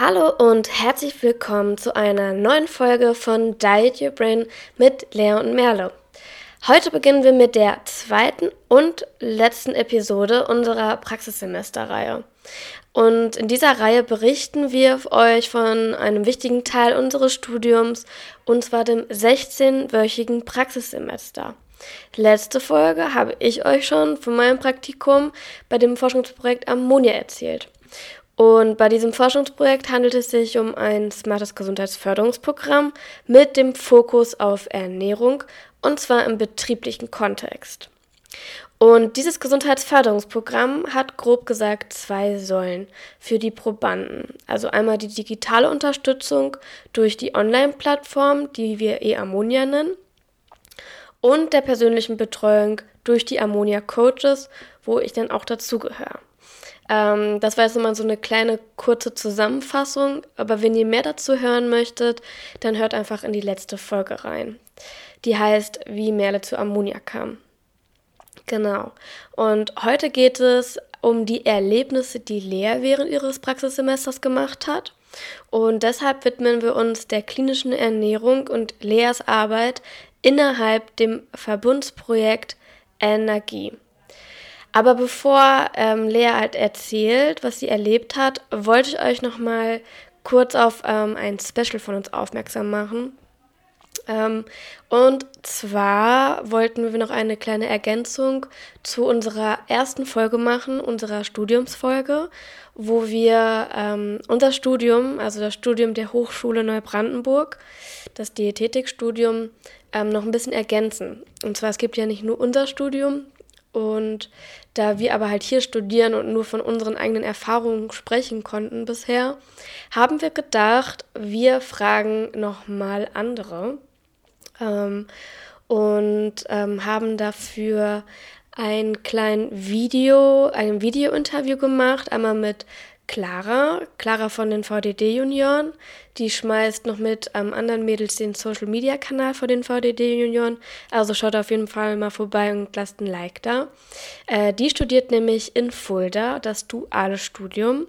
Hallo und herzlich willkommen zu einer neuen Folge von Diet Your Brain mit Lea und Merle. Heute beginnen wir mit der zweiten und letzten Episode unserer Praxissemesterreihe. Und in dieser Reihe berichten wir euch von einem wichtigen Teil unseres Studiums, und zwar dem 16-wöchigen Praxissemester. Letzte Folge habe ich euch schon von meinem Praktikum bei dem Forschungsprojekt Ammonia erzählt. Und bei diesem Forschungsprojekt handelt es sich um ein smartes Gesundheitsförderungsprogramm mit dem Fokus auf Ernährung und zwar im betrieblichen Kontext. Und dieses Gesundheitsförderungsprogramm hat grob gesagt zwei Säulen für die Probanden. Also einmal die digitale Unterstützung durch die Online-Plattform, die wir e-Ammonia nennen, und der persönlichen Betreuung durch die Ammonia Coaches, wo ich dann auch dazugehöre. Ähm, das war jetzt nochmal so eine kleine kurze Zusammenfassung, aber wenn ihr mehr dazu hören möchtet, dann hört einfach in die letzte Folge rein. Die heißt, wie Merle zu Ammonia kam. Genau. Und heute geht es um die Erlebnisse, die Lea während ihres Praxissemesters gemacht hat. Und deshalb widmen wir uns der klinischen Ernährung und Leas Arbeit innerhalb dem Verbundsprojekt Energie. Aber bevor ähm, Lea halt erzählt, was sie erlebt hat, wollte ich euch noch mal kurz auf ähm, ein Special von uns aufmerksam machen. Ähm, und zwar wollten wir noch eine kleine Ergänzung zu unserer ersten Folge machen, unserer Studiumsfolge, wo wir ähm, unser Studium, also das Studium der Hochschule Neubrandenburg, das Diätetikstudium, ähm, noch ein bisschen ergänzen. Und zwar, es gibt ja nicht nur unser Studium, und da wir aber halt hier studieren und nur von unseren eigenen Erfahrungen sprechen konnten bisher, haben wir gedacht, wir fragen nochmal andere ähm, und ähm, haben dafür ein kleines Video, ein Video-Interview gemacht, einmal mit Clara, Clara von den VDD-Junioren. Die schmeißt noch mit ähm, anderen Mädels den Social-Media-Kanal von den VDD-Junioren. Also schaut auf jeden Fall mal vorbei und lasst ein Like da. Äh, die studiert nämlich in Fulda das duale Studium.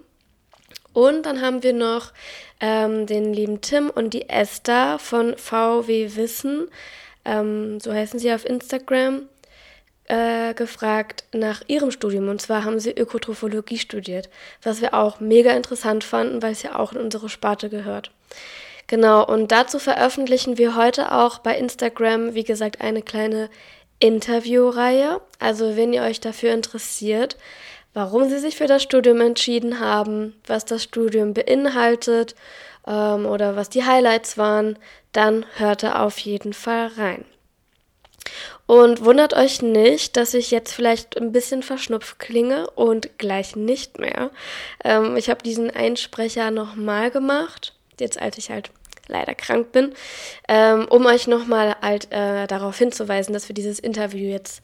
Und dann haben wir noch ähm, den lieben Tim und die Esther von VW Wissen. Ähm, so heißen sie auf Instagram äh, gefragt nach ihrem Studium. Und zwar haben sie Ökotrophologie studiert, was wir auch mega interessant fanden, weil es ja auch in unsere Sparte gehört. Genau, und dazu veröffentlichen wir heute auch bei Instagram, wie gesagt, eine kleine Interviewreihe. Also wenn ihr euch dafür interessiert, warum sie sich für das Studium entschieden haben, was das Studium beinhaltet ähm, oder was die Highlights waren, dann hört da auf jeden Fall rein. Und wundert euch nicht, dass ich jetzt vielleicht ein bisschen verschnupft klinge und gleich nicht mehr. Ähm, ich habe diesen Einsprecher nochmal gemacht, jetzt als ich halt leider krank bin, ähm, um euch nochmal halt, äh, darauf hinzuweisen, dass wir dieses Interview jetzt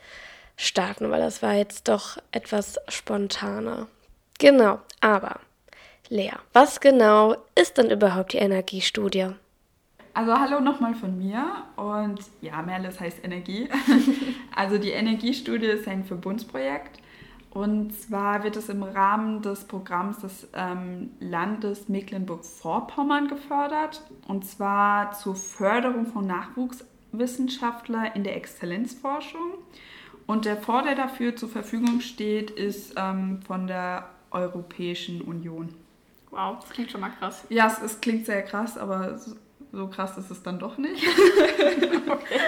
starten, weil das war jetzt doch etwas spontaner. Genau, aber Lea, was genau ist denn überhaupt die Energiestudie? Also hallo nochmal von mir und ja, Merles heißt Energie. also die Energiestudie ist ein Verbundsprojekt und zwar wird es im Rahmen des Programms des ähm, Landes Mecklenburg-Vorpommern gefördert und zwar zur Förderung von Nachwuchswissenschaftlern in der Exzellenzforschung. Und der Fonds, der dafür zur Verfügung steht, ist ähm, von der Europäischen Union. Wow, das klingt schon mal krass. Ja, es, es klingt sehr krass, aber so krass ist es dann doch nicht. okay.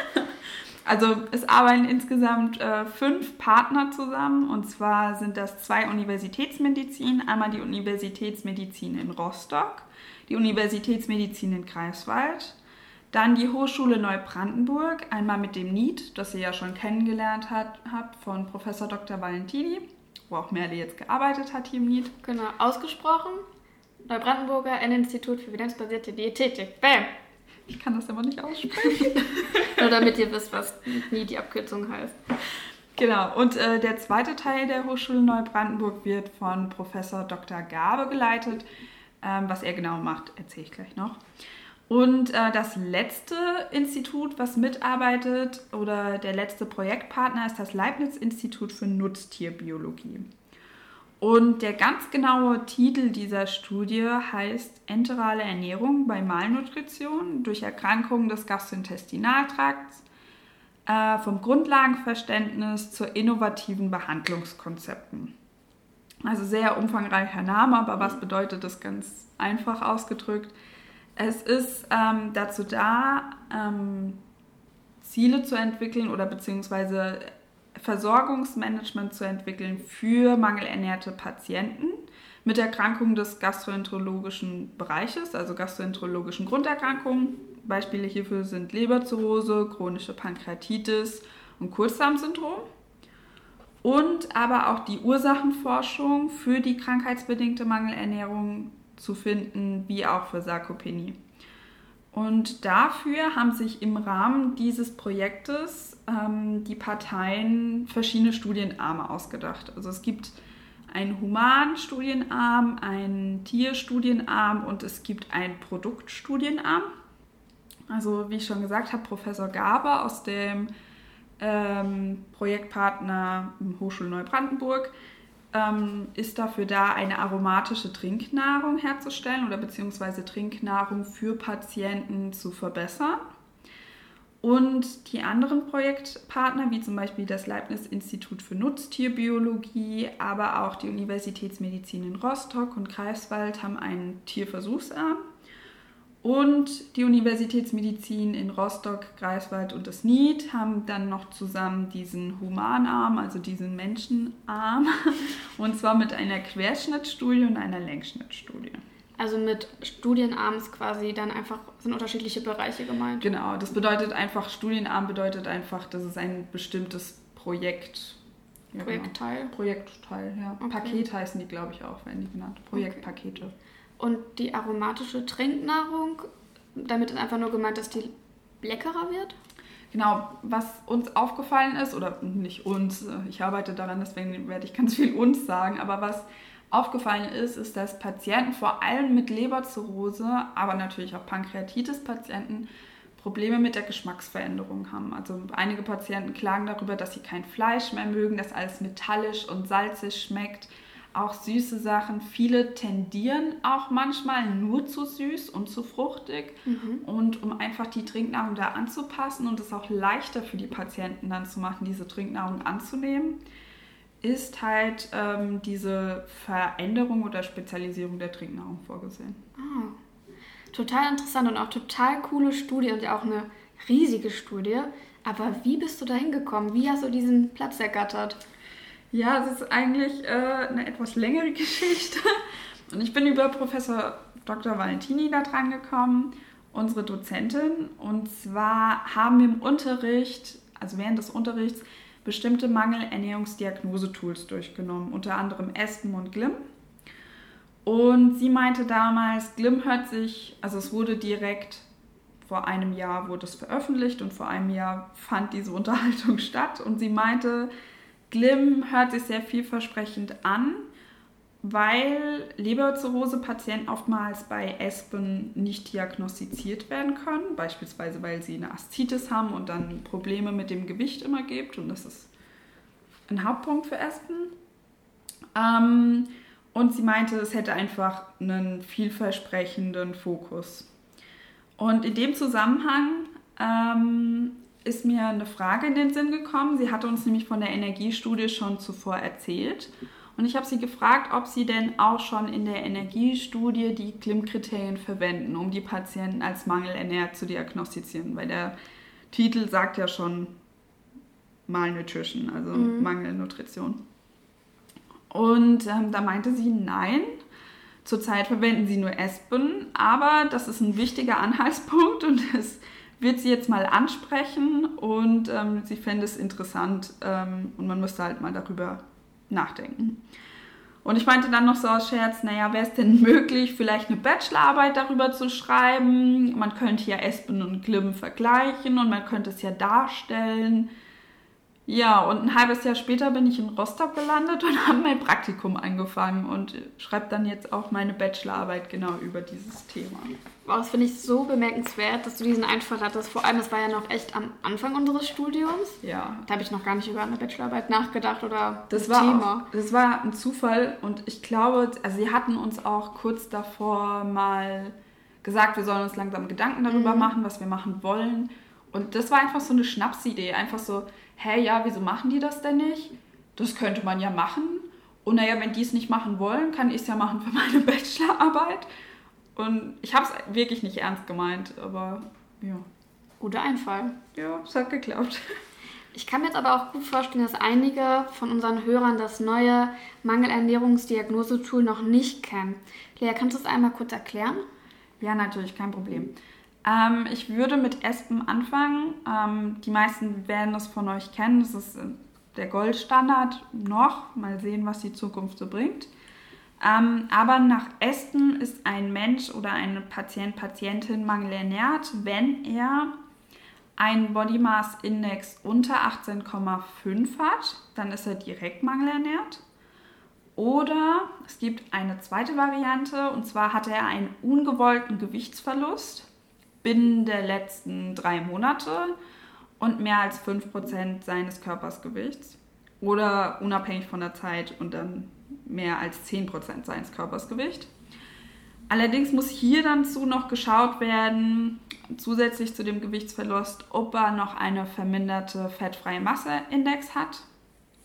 Also es arbeiten insgesamt äh, fünf Partner zusammen und zwar sind das zwei Universitätsmedizin, einmal die Universitätsmedizin in Rostock, die Universitätsmedizin in Greifswald, dann die Hochschule Neubrandenburg, einmal mit dem NIET, das ihr ja schon kennengelernt hat, habt von Professor Dr. Valentini, wo auch Merle jetzt gearbeitet hat hier im NIET. Genau, ausgesprochen Neubrandenburger N-Institut für evidenzbasierte Diätetik. Bam! Ich kann das aber nicht aussprechen. Nur damit ihr wisst, was nie die Abkürzung heißt. Genau, und äh, der zweite Teil der Hochschule Neubrandenburg wird von Professor Dr. Gabe geleitet. Ähm, was er genau macht, erzähle ich gleich noch. Und äh, das letzte Institut, was mitarbeitet, oder der letzte Projektpartner ist das Leibniz-Institut für Nutztierbiologie. Und der ganz genaue Titel dieser Studie heißt Enterale Ernährung bei Malnutrition durch Erkrankungen des Gastrointestinaltrakts äh, vom Grundlagenverständnis zur innovativen Behandlungskonzepten. Also sehr umfangreicher Name, aber was bedeutet das ganz einfach ausgedrückt? Es ist ähm, dazu da, ähm, Ziele zu entwickeln oder beziehungsweise Versorgungsmanagement zu entwickeln für mangelernährte Patienten mit Erkrankungen des gastroenterologischen Bereiches, also gastroenterologischen Grunderkrankungen. Beispiele hierfür sind Leberzirrhose, chronische Pankreatitis und Kurzdarmsyndrom. Und aber auch die Ursachenforschung für die krankheitsbedingte Mangelernährung zu finden, wie auch für Sarkopenie. Und dafür haben sich im Rahmen dieses Projektes ähm, die Parteien verschiedene Studienarme ausgedacht. Also es gibt einen Humanstudienarm, einen Tierstudienarm und es gibt einen Produktstudienarm. Also wie ich schon gesagt habe, Professor Gaber aus dem ähm, Projektpartner Hochschule Neubrandenburg ähm, ist dafür da, eine aromatische Trinknahrung herzustellen oder beziehungsweise Trinknahrung für Patienten zu verbessern. Und die anderen Projektpartner, wie zum Beispiel das Leibniz-Institut für Nutztierbiologie, aber auch die Universitätsmedizin in Rostock und Greifswald, haben einen Tierversuchsarm. Und die Universitätsmedizin in Rostock, Greifswald und das NIET haben dann noch zusammen diesen Humanarm, also diesen Menschenarm, und zwar mit einer Querschnittstudie und einer Längsschnittstudie. Also mit Studienarms quasi dann einfach sind unterschiedliche Bereiche gemeint. Genau, das bedeutet einfach, Studienarm bedeutet einfach, dass es ein bestimmtes Projekt. Ja, Projektteil. Genau. Projektteil, ja. Okay. Paket heißen die, glaube ich, auch, werden die genannt. Projektpakete. Okay. Und die aromatische Trinknahrung, damit ist einfach nur gemeint, dass die leckerer wird? Genau, was uns aufgefallen ist, oder nicht uns, ich arbeite daran, deswegen werde ich ganz viel uns sagen, aber was aufgefallen ist, ist, dass Patienten vor allem mit Leberzirrhose, aber natürlich auch Pankreatitis-Patienten Probleme mit der Geschmacksveränderung haben. Also einige Patienten klagen darüber, dass sie kein Fleisch mehr mögen, dass alles metallisch und salzig schmeckt auch süße Sachen. Viele tendieren auch manchmal nur zu süß und zu fruchtig. Mhm. Und um einfach die Trinknahrung da anzupassen und es auch leichter für die Patienten dann zu machen, diese Trinknahrung anzunehmen, ist halt ähm, diese Veränderung oder Spezialisierung der Trinknahrung vorgesehen. Ah, total interessant und auch total coole Studie und ja auch eine riesige Studie. Aber wie bist du da hingekommen? Wie hast du diesen Platz ergattert? Ja, es ist eigentlich äh, eine etwas längere Geschichte. Und ich bin über Professor Dr. Valentini da dran gekommen, unsere Dozentin. Und zwar haben wir im Unterricht, also während des Unterrichts, bestimmte Mangelernährungsdiagnosetools durchgenommen, unter anderem Espen und Glim. Und sie meinte damals, Glim hört sich, also es wurde direkt vor einem Jahr wurde es veröffentlicht und vor einem Jahr fand diese Unterhaltung statt. Und sie meinte, Glim hört sich sehr vielversprechend an, weil Leberzirrhose-Patienten oftmals bei Espen nicht diagnostiziert werden können, beispielsweise weil sie eine Aszitis haben und dann Probleme mit dem Gewicht immer gibt und das ist ein Hauptpunkt für Espen. Ähm, und sie meinte, es hätte einfach einen vielversprechenden Fokus. Und in dem Zusammenhang ähm, ist mir eine Frage in den Sinn gekommen. Sie hatte uns nämlich von der Energiestudie schon zuvor erzählt. Und ich habe sie gefragt, ob sie denn auch schon in der Energiestudie die Klimm-Kriterien verwenden, um die Patienten als mangelernährt zu diagnostizieren. Weil der Titel sagt ja schon Malnutrition, also mhm. Mangelnutrition. Und ähm, da meinte sie, nein, zurzeit verwenden sie nur Espen, aber das ist ein wichtiger Anhaltspunkt und es wird sie jetzt mal ansprechen und ähm, sie fände es interessant ähm, und man müsste halt mal darüber nachdenken. Und ich meinte dann noch so aus Scherz, naja, wäre es denn möglich, vielleicht eine Bachelorarbeit darüber zu schreiben? Man könnte ja Espen und Glim vergleichen und man könnte es ja darstellen. Ja, und ein halbes Jahr später bin ich in Rostock gelandet und habe mein Praktikum angefangen und schreibe dann jetzt auch meine Bachelorarbeit genau über dieses Thema. Wow, das finde ich so bemerkenswert, dass du diesen Einfall hattest. Vor allem, das war ja noch echt am Anfang unseres Studiums. Ja. Da habe ich noch gar nicht über eine Bachelorarbeit nachgedacht oder das, das war Thema. Auch, das war ein Zufall und ich glaube, also sie hatten uns auch kurz davor mal gesagt, wir sollen uns langsam Gedanken darüber mhm. machen, was wir machen wollen. Und das war einfach so eine Schnapsidee. Einfach so, hä, ja, wieso machen die das denn nicht? Das könnte man ja machen. Und naja, wenn die es nicht machen wollen, kann ich es ja machen für meine Bachelorarbeit. Und ich habe es wirklich nicht ernst gemeint, aber ja. Guter Einfall. Ja, es hat geklappt. Ich kann mir jetzt aber auch gut vorstellen, dass einige von unseren Hörern das neue Mangelernährungsdiagnosetool noch nicht kennen. Lea, kannst du es einmal kurz erklären? Ja, natürlich, kein Problem. Ähm, ich würde mit ESPEN anfangen. Ähm, die meisten werden das von euch kennen. Das ist äh, der Goldstandard noch. Mal sehen, was die Zukunft so bringt. Ähm, aber nach Ästen ist ein Mensch oder eine Patient, Patientin mangelernährt, wenn er einen Body Mass Index unter 18,5 hat, dann ist er direkt mangelernährt. Oder es gibt eine zweite Variante und zwar hat er einen ungewollten Gewichtsverlust binnen der letzten drei Monate und mehr als 5% seines Körpersgewichts. Oder unabhängig von der Zeit und dann mehr als 10% seines Körpersgewichts. Allerdings muss hier dann zu noch geschaut werden, zusätzlich zu dem Gewichtsverlust, ob er noch eine verminderte fettfreie Masseindex hat.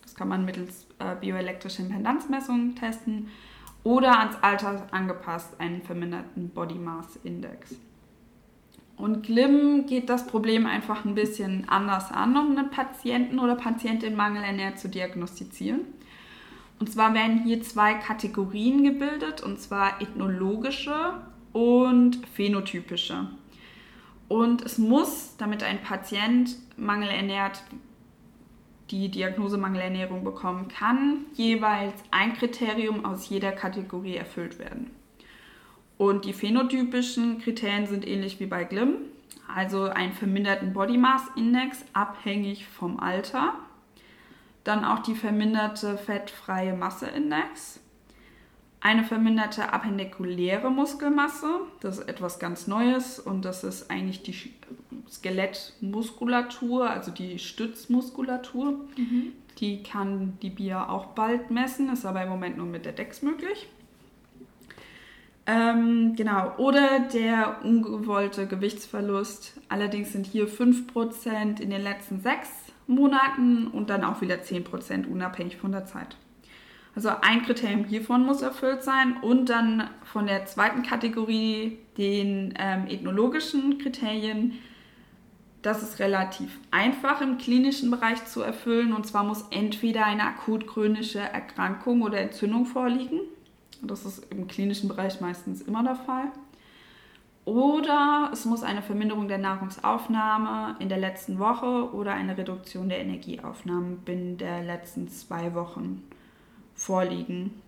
Das kann man mittels äh, bioelektrischer Impedanzmessungen testen. Oder ans Alter angepasst einen verminderten Body Mass Index. Und Glim geht das Problem einfach ein bisschen anders an, um einen Patienten oder Patientin mangelernährt zu diagnostizieren. Und zwar werden hier zwei Kategorien gebildet, und zwar ethnologische und phänotypische. Und es muss, damit ein Patient mangelernährt die Diagnose Mangelernährung bekommen kann, jeweils ein Kriterium aus jeder Kategorie erfüllt werden. Und die phänotypischen Kriterien sind ähnlich wie bei GLIM, also einen verminderten Body Mass Index abhängig vom Alter, dann auch die verminderte fettfreie Masseindex, eine verminderte appendikuläre Muskelmasse, das ist etwas ganz Neues und das ist eigentlich die Skelettmuskulatur, also die Stützmuskulatur. Mhm. Die kann die BIA auch bald messen, ist aber im Moment nur mit der DEX möglich. Ähm, genau, oder der ungewollte Gewichtsverlust. Allerdings sind hier 5% in den letzten sechs Monaten und dann auch wieder 10% unabhängig von der Zeit. Also ein Kriterium hiervon muss erfüllt sein und dann von der zweiten Kategorie den ähm, ethnologischen Kriterien. Das ist relativ einfach im klinischen Bereich zu erfüllen und zwar muss entweder eine akut chronische Erkrankung oder Entzündung vorliegen das ist im klinischen Bereich meistens immer der Fall. Oder es muss eine Verminderung der Nahrungsaufnahme in der letzten Woche oder eine Reduktion der Energieaufnahme binnen der letzten zwei Wochen vorliegen.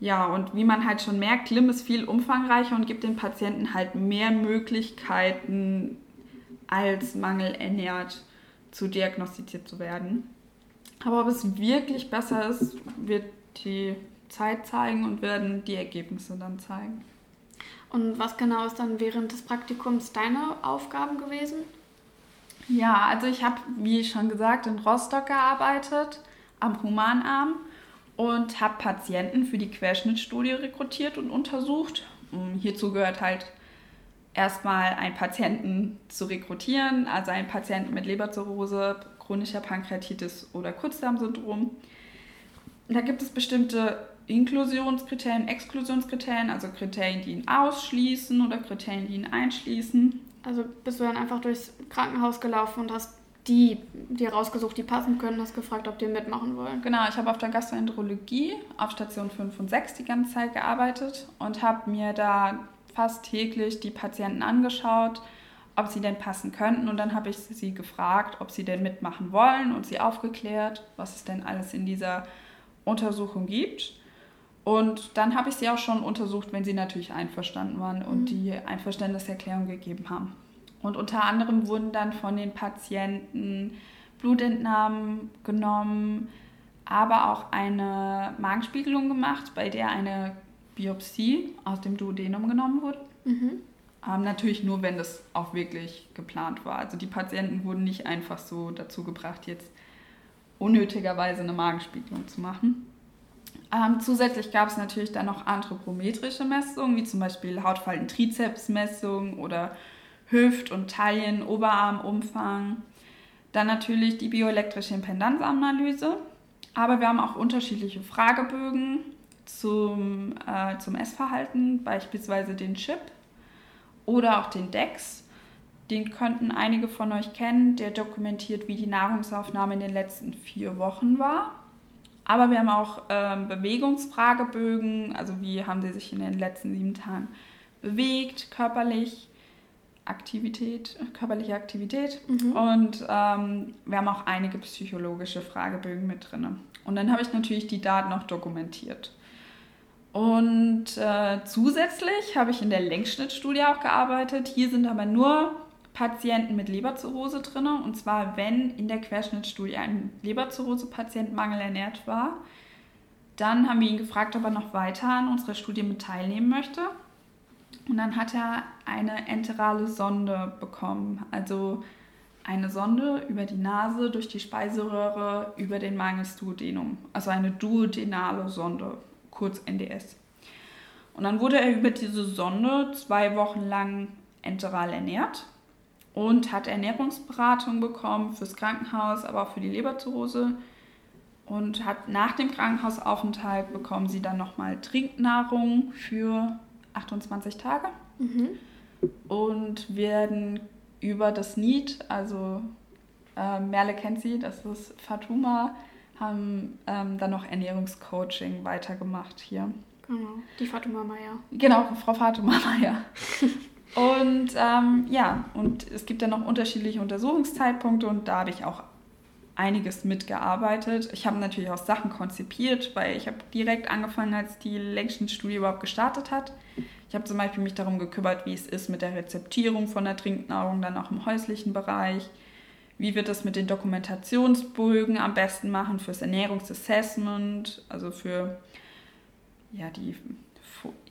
Ja, und wie man halt schon merkt, Lim ist viel umfangreicher und gibt den Patienten halt mehr Möglichkeiten, als mangelernährt zu diagnostiziert zu werden. Aber ob es wirklich besser ist, wird die Zeit zeigen und werden die Ergebnisse dann zeigen. Und was genau ist dann während des Praktikums deine Aufgaben gewesen? Ja, also ich habe, wie schon gesagt, in Rostock gearbeitet, am Humanarm und habe Patienten für die Querschnittstudie rekrutiert und untersucht. Und hierzu gehört halt erstmal einen Patienten zu rekrutieren, also einen Patienten mit Leberzirrhose, chronischer Pankreatitis oder Kurzdarmsyndrom. Da gibt es bestimmte Inklusionskriterien, Exklusionskriterien, also Kriterien, die ihn ausschließen oder Kriterien, die ihn einschließen. Also bist du dann einfach durchs Krankenhaus gelaufen und hast die dir rausgesucht, die passen können, hast gefragt, ob die mitmachen wollen. Genau, ich habe auf der Gastroenterologie auf Station 5 und 6 die ganze Zeit gearbeitet und habe mir da fast täglich die Patienten angeschaut, ob sie denn passen könnten. Und dann habe ich sie gefragt, ob sie denn mitmachen wollen und sie aufgeklärt, was es denn alles in dieser Untersuchung gibt. Und dann habe ich sie auch schon untersucht, wenn sie natürlich einverstanden waren und mhm. die Einverständniserklärung gegeben haben. Und unter anderem wurden dann von den Patienten Blutentnahmen genommen, aber auch eine Magenspiegelung gemacht, bei der eine Biopsie aus dem Duodenum genommen wurde. Mhm. Ähm, natürlich nur, wenn das auch wirklich geplant war. Also die Patienten wurden nicht einfach so dazu gebracht, jetzt unnötigerweise eine Magenspiegelung zu machen. Ähm, zusätzlich gab es natürlich dann noch anthropometrische Messungen, wie zum Beispiel Hautfalten-Trizepsmessungen oder Hüft- und Taillen-, Oberarmumfang. Dann natürlich die bioelektrische Impedanzanalyse. Aber wir haben auch unterschiedliche Fragebögen zum, äh, zum Essverhalten, beispielsweise den Chip oder auch den DEX. Den könnten einige von euch kennen. Der dokumentiert, wie die Nahrungsaufnahme in den letzten vier Wochen war. Aber wir haben auch ähm, Bewegungsfragebögen, also wie haben sie sich in den letzten sieben Tagen bewegt, körperlich, Aktivität, körperliche Aktivität. Mhm. Und ähm, wir haben auch einige psychologische Fragebögen mit drin. Und dann habe ich natürlich die Daten auch dokumentiert. Und äh, zusätzlich habe ich in der Längsschnittstudie auch gearbeitet. Hier sind aber nur Patienten mit Leberzirrhose drin. Und zwar, wenn in der Querschnittstudie ein Leberzirrhose-Patient mangelernährt war, dann haben wir ihn gefragt, ob er noch weiter an unserer Studie mit teilnehmen möchte. Und dann hat er eine enterale Sonde bekommen, also eine Sonde über die Nase, durch die Speiseröhre, über den Mangelduodenum, also eine duodenale Sonde, kurz NDS. Und dann wurde er über diese Sonde zwei Wochen lang enteral ernährt und hat Ernährungsberatung bekommen fürs Krankenhaus, aber auch für die Leberzirrhose. Und hat nach dem Krankenhausaufenthalt bekommen sie dann nochmal Trinknahrung für 28 Tage mhm. und werden über das NEED, also äh, Merle kennt sie, das ist Fatuma, haben ähm, dann noch Ernährungscoaching weitergemacht hier. Genau, die Fatuma Meier. Genau, Frau Fatuma Meier. Und ähm, ja, und es gibt dann noch unterschiedliche Untersuchungszeitpunkte und da habe ich auch einiges mitgearbeitet. Ich habe natürlich auch Sachen konzipiert, weil ich habe direkt angefangen, als die Längsschnittstudie überhaupt gestartet hat. Ich habe zum Beispiel mich darum gekümmert, wie es ist mit der Rezeptierung von der Trinknahrung, dann auch im häuslichen Bereich. Wie wird das mit den Dokumentationsbögen am besten machen fürs Ernährungsassessment, also für ja, die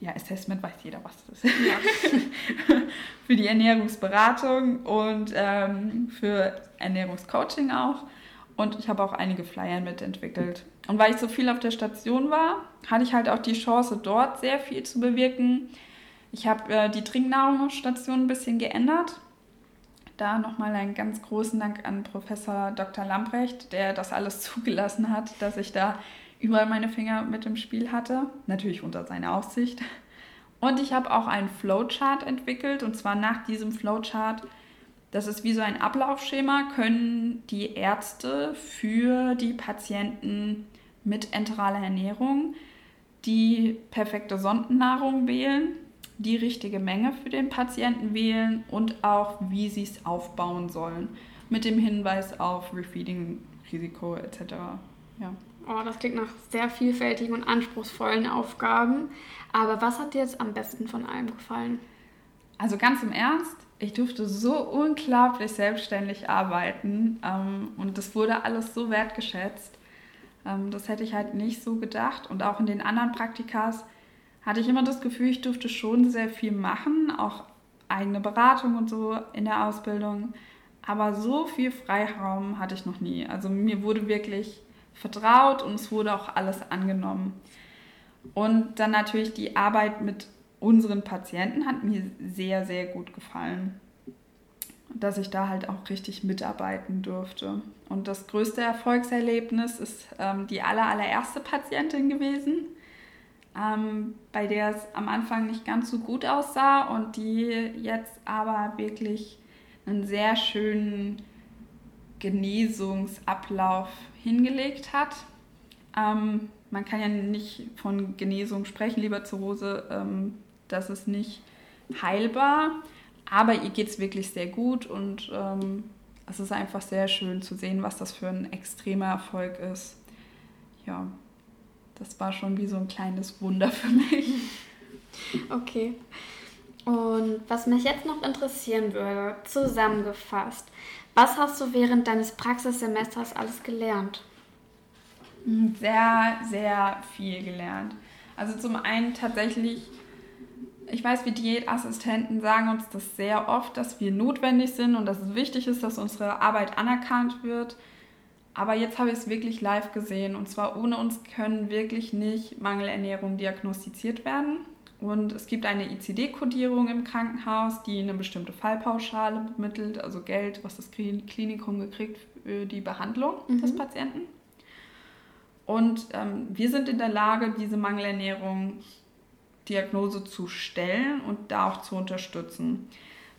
ja, Assessment weiß jeder, was das ist. Ja. für die Ernährungsberatung und ähm, für Ernährungscoaching auch. Und ich habe auch einige Flyer mitentwickelt. Und weil ich so viel auf der Station war, hatte ich halt auch die Chance, dort sehr viel zu bewirken. Ich habe äh, die Trinknahrungsstation ein bisschen geändert. Da nochmal einen ganz großen Dank an Professor Dr. Lamprecht, der das alles zugelassen hat, dass ich da überall meine Finger mit im Spiel hatte, natürlich unter seiner Aufsicht. Und ich habe auch einen Flowchart entwickelt und zwar nach diesem Flowchart, das ist wie so ein Ablaufschema, können die Ärzte für die Patienten mit enteraler Ernährung die perfekte Sondennahrung wählen, die richtige Menge für den Patienten wählen und auch, wie sie es aufbauen sollen, mit dem Hinweis auf Refeeding-Risiko etc. Ja. Oh, das klingt nach sehr vielfältigen und anspruchsvollen Aufgaben. Aber was hat dir jetzt am besten von allem gefallen? Also ganz im Ernst, ich durfte so unglaublich selbstständig arbeiten ähm, und das wurde alles so wertgeschätzt. Ähm, das hätte ich halt nicht so gedacht. Und auch in den anderen Praktikas hatte ich immer das Gefühl, ich durfte schon sehr viel machen, auch eigene Beratung und so in der Ausbildung. Aber so viel Freiraum hatte ich noch nie. Also mir wurde wirklich vertraut und es wurde auch alles angenommen. Und dann natürlich die Arbeit mit unseren Patienten hat mir sehr, sehr gut gefallen. Dass ich da halt auch richtig mitarbeiten durfte. Und das größte Erfolgserlebnis ist ähm, die aller, allererste Patientin gewesen, ähm, bei der es am Anfang nicht ganz so gut aussah und die jetzt aber wirklich einen sehr schönen Genesungsablauf hingelegt hat. Ähm, man kann ja nicht von Genesung sprechen, lieber Zirrhose, ähm, das ist nicht heilbar, aber ihr geht es wirklich sehr gut und ähm, es ist einfach sehr schön zu sehen, was das für ein extremer Erfolg ist. Ja, das war schon wie so ein kleines Wunder für mich. Okay. Und was mich jetzt noch interessieren würde, zusammengefasst, was hast du während deines Praxissemesters alles gelernt? Sehr, sehr viel gelernt. Also zum einen tatsächlich, ich weiß, wir Diätassistenten sagen uns das sehr oft, dass wir notwendig sind und dass es wichtig ist, dass unsere Arbeit anerkannt wird. Aber jetzt habe ich es wirklich live gesehen und zwar ohne uns können wirklich nicht Mangelernährung diagnostiziert werden. Und es gibt eine ICD-Kodierung im Krankenhaus, die eine bestimmte Fallpauschale bemittelt, also Geld, was das Klinikum gekriegt für die Behandlung mhm. des Patienten. Und ähm, wir sind in der Lage, diese Mangelernährung Diagnose zu stellen und da auch zu unterstützen.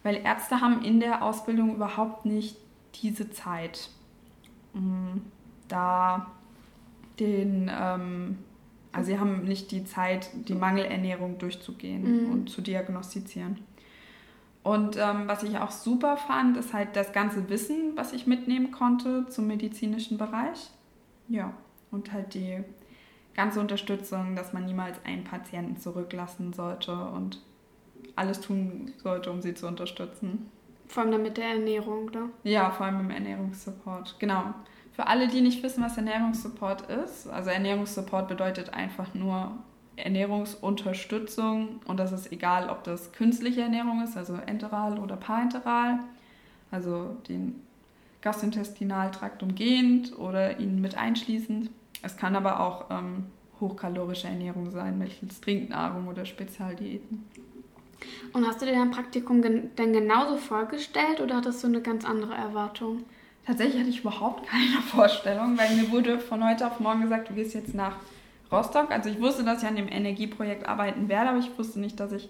Weil Ärzte haben in der Ausbildung überhaupt nicht diese Zeit, da den ähm, also sie haben nicht die Zeit, die Mangelernährung durchzugehen mhm. und zu diagnostizieren. Und ähm, was ich auch super fand, ist halt das ganze Wissen, was ich mitnehmen konnte zum medizinischen Bereich. Ja, und halt die ganze Unterstützung, dass man niemals einen Patienten zurücklassen sollte und alles tun sollte, um sie zu unterstützen. Vor allem dann mit der Ernährung, oder? Ja, vor allem im Ernährungssupport, genau. Für alle, die nicht wissen, was Ernährungssupport ist, also Ernährungssupport bedeutet einfach nur Ernährungsunterstützung und das ist egal, ob das künstliche Ernährung ist, also enteral oder parenteral, also den Gastrointestinaltrakt umgehend oder ihn mit einschließend. Es kann aber auch ähm, hochkalorische Ernährung sein, mittels Trinknahrung oder Spezialdiäten. Und hast du dir dein Praktikum gen denn genauso vorgestellt oder hattest du eine ganz andere Erwartung? Tatsächlich hatte ich überhaupt keine Vorstellung, weil mir wurde von heute auf morgen gesagt, du gehst jetzt nach Rostock. Also ich wusste, dass ich an dem Energieprojekt arbeiten werde, aber ich wusste nicht, dass ich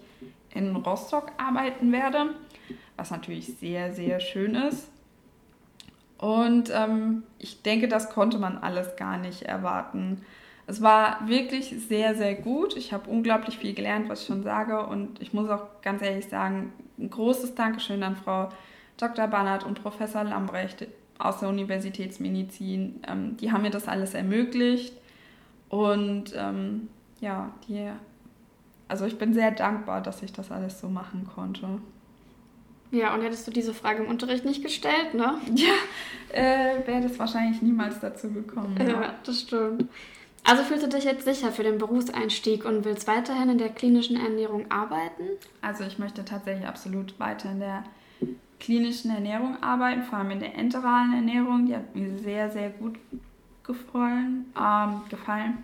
in Rostock arbeiten werde, was natürlich sehr, sehr schön ist. Und ähm, ich denke, das konnte man alles gar nicht erwarten. Es war wirklich sehr, sehr gut. Ich habe unglaublich viel gelernt, was ich schon sage. Und ich muss auch ganz ehrlich sagen, ein großes Dankeschön an Frau Dr. Bannert und Professor Lambrecht, aus der Universitätsmedizin. Ähm, die haben mir das alles ermöglicht. Und ähm, ja, die, also ich bin sehr dankbar, dass ich das alles so machen konnte. Ja, und hättest du diese Frage im Unterricht nicht gestellt, ne? Ja, äh, wäre das wahrscheinlich niemals dazu gekommen. Ja, ja, das stimmt. Also fühlst du dich jetzt sicher für den Berufseinstieg und willst weiterhin in der klinischen Ernährung arbeiten? Also ich möchte tatsächlich absolut weiter in der klinischen Ernährung arbeiten, vor allem in der enteralen Ernährung. Die hat mir sehr, sehr gut gefallen. Ähm, gefallen.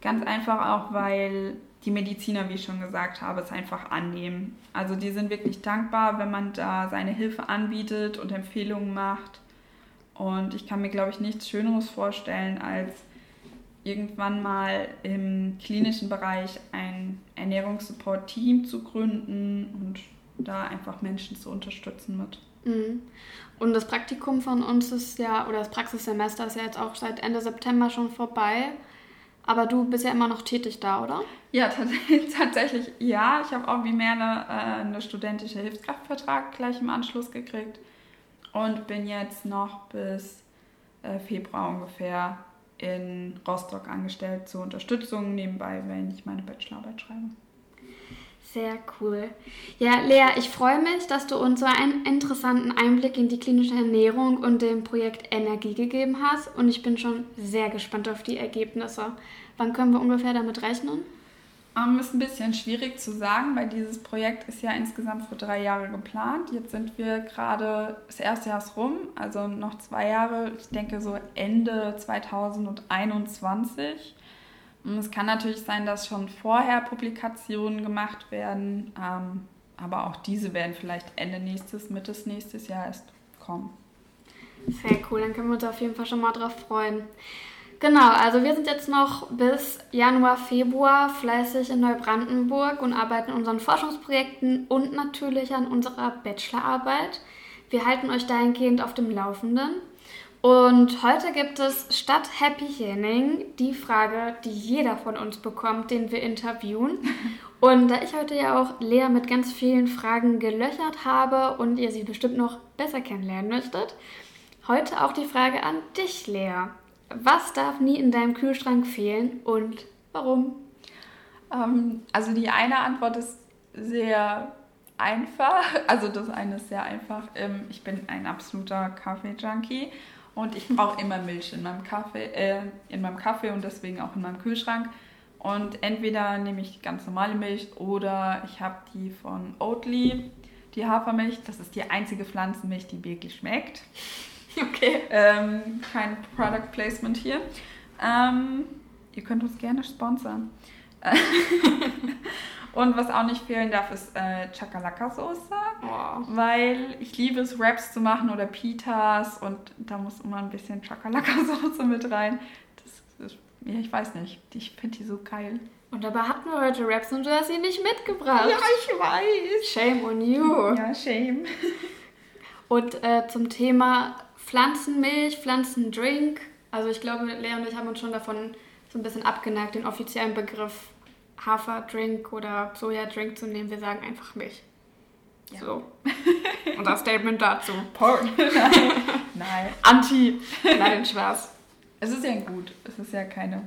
Ganz einfach auch, weil die Mediziner, wie ich schon gesagt habe, es einfach annehmen. Also die sind wirklich dankbar, wenn man da seine Hilfe anbietet und Empfehlungen macht. Und ich kann mir, glaube ich, nichts Schöneres vorstellen, als irgendwann mal im klinischen Bereich ein Ernährungssupport-Team zu gründen und da einfach Menschen zu unterstützen mit. Mhm. Und das Praktikum von uns ist ja, oder das Praxissemester ist ja jetzt auch seit Ende September schon vorbei. Aber du bist ja immer noch tätig da, oder? Ja, tatsächlich ja. Ich habe auch wie Merle äh, eine studentische Hilfskraftvertrag gleich im Anschluss gekriegt und bin jetzt noch bis äh, Februar ungefähr in Rostock angestellt zur Unterstützung nebenbei, wenn ich meine Bachelorarbeit schreibe. Sehr cool. Ja, Lea, ich freue mich, dass du uns so einen interessanten Einblick in die klinische Ernährung und dem Projekt Energie gegeben hast. Und ich bin schon sehr gespannt auf die Ergebnisse. Wann können wir ungefähr damit rechnen? Ähm, ist ein bisschen schwierig zu sagen, weil dieses Projekt ist ja insgesamt für drei Jahre geplant. Jetzt sind wir gerade, das erste Jahr rum, also noch zwei Jahre, ich denke so Ende 2021. Es kann natürlich sein, dass schon vorher Publikationen gemacht werden, ähm, aber auch diese werden vielleicht Ende nächstes, Mitte nächstes Jahr erst kommen. Sehr cool, dann können wir uns auf jeden Fall schon mal drauf freuen. Genau, also wir sind jetzt noch bis Januar, Februar fleißig in Neubrandenburg und arbeiten an unseren Forschungsprojekten und natürlich an unserer Bachelorarbeit. Wir halten euch dahingehend auf dem Laufenden. Und heute gibt es statt Happy Henning die Frage, die jeder von uns bekommt, den wir interviewen. Und da ich heute ja auch Lea mit ganz vielen Fragen gelöchert habe und ihr sie bestimmt noch besser kennenlernen möchtet, heute auch die Frage an dich, Lea. Was darf nie in deinem Kühlschrank fehlen und warum? Ähm, also die eine Antwort ist sehr einfach. Also das eine ist sehr einfach. Ähm, ich bin ein absoluter Kaffee-Junkie und ich brauche immer Milch in meinem Kaffee, äh, in meinem Kaffee und deswegen auch in meinem Kühlschrank. Und entweder nehme ich die ganz normale Milch oder ich habe die von Oatly, die Hafermilch. Das ist die einzige Pflanzenmilch, die wirklich schmeckt. Okay. Ähm, kein Product Placement hier. Ähm, ihr könnt uns gerne sponsern. Und was auch nicht fehlen darf, ist äh, Chakalaka-Soße. Oh. Weil ich liebe es, Wraps zu machen oder Pitas und da muss immer ein bisschen Chakalaka-Soße mit rein. Das ist, ja, ich weiß nicht. Ich finde die so geil. Und dabei hatten wir heute Raps und du hast sie nicht mitgebracht. ich weiß. Shame on you. Ja, shame. Und äh, zum Thema Pflanzenmilch, Pflanzendrink. Also ich glaube, Lea und ich haben uns schon davon so ein bisschen abgeneigt, den offiziellen Begriff Haferdrink oder Sojadrink zu nehmen. Wir sagen einfach Milch. Ja. So. Und das Statement dazu. Porn. Nein. Nein. Anti. Nein, Spaß. Es ist ja gut. Es ist ja keine.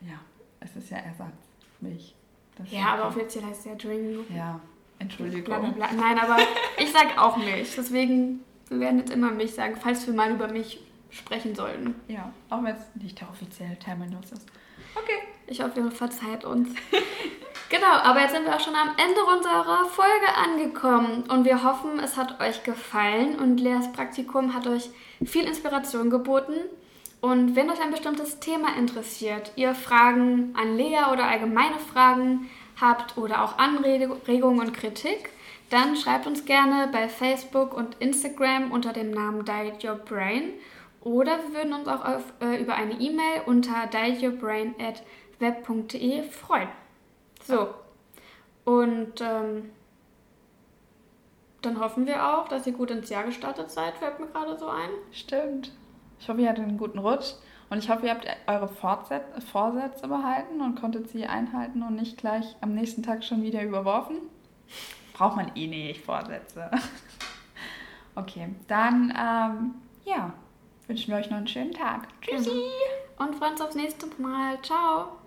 Ja, es ist ja Ersatzmilch. Das Ja, aber offiziell heißt es ja Drink. Ja, Entschuldigung. Bla, bla, bla. Nein, aber ich sag auch Milch. Deswegen, wir werden jetzt immer Milch sagen, falls wir mal über Milch sprechen sollten. Ja, auch wenn es nicht der offizielle Terminus ist. Okay. Ich hoffe, ihr verzeiht uns. genau, aber jetzt sind wir auch schon am Ende unserer Folge angekommen und wir hoffen, es hat euch gefallen und Leas Praktikum hat euch viel Inspiration geboten. Und wenn euch ein bestimmtes Thema interessiert, ihr Fragen an Lea oder allgemeine Fragen habt oder auch Anregungen und Kritik, dann schreibt uns gerne bei Facebook und Instagram unter dem Namen Diet Your Brain oder wir würden uns auch auf, äh, über eine E-Mail unter dietyourbrain@web.de freuen. So. Und ähm, dann hoffen wir auch, dass ihr gut ins Jahr gestartet seid, fällt mir gerade so ein. Stimmt. Ich hoffe, ihr hattet einen guten Rutsch und ich hoffe, ihr habt eure Vorsätze behalten und konntet sie einhalten und nicht gleich am nächsten Tag schon wieder überworfen. Braucht man eh nicht Vorsätze. okay, dann ähm, ja, wünschen wir euch noch einen schönen Tag. Tschüssi. Und freuen uns aufs nächste Mal. Ciao.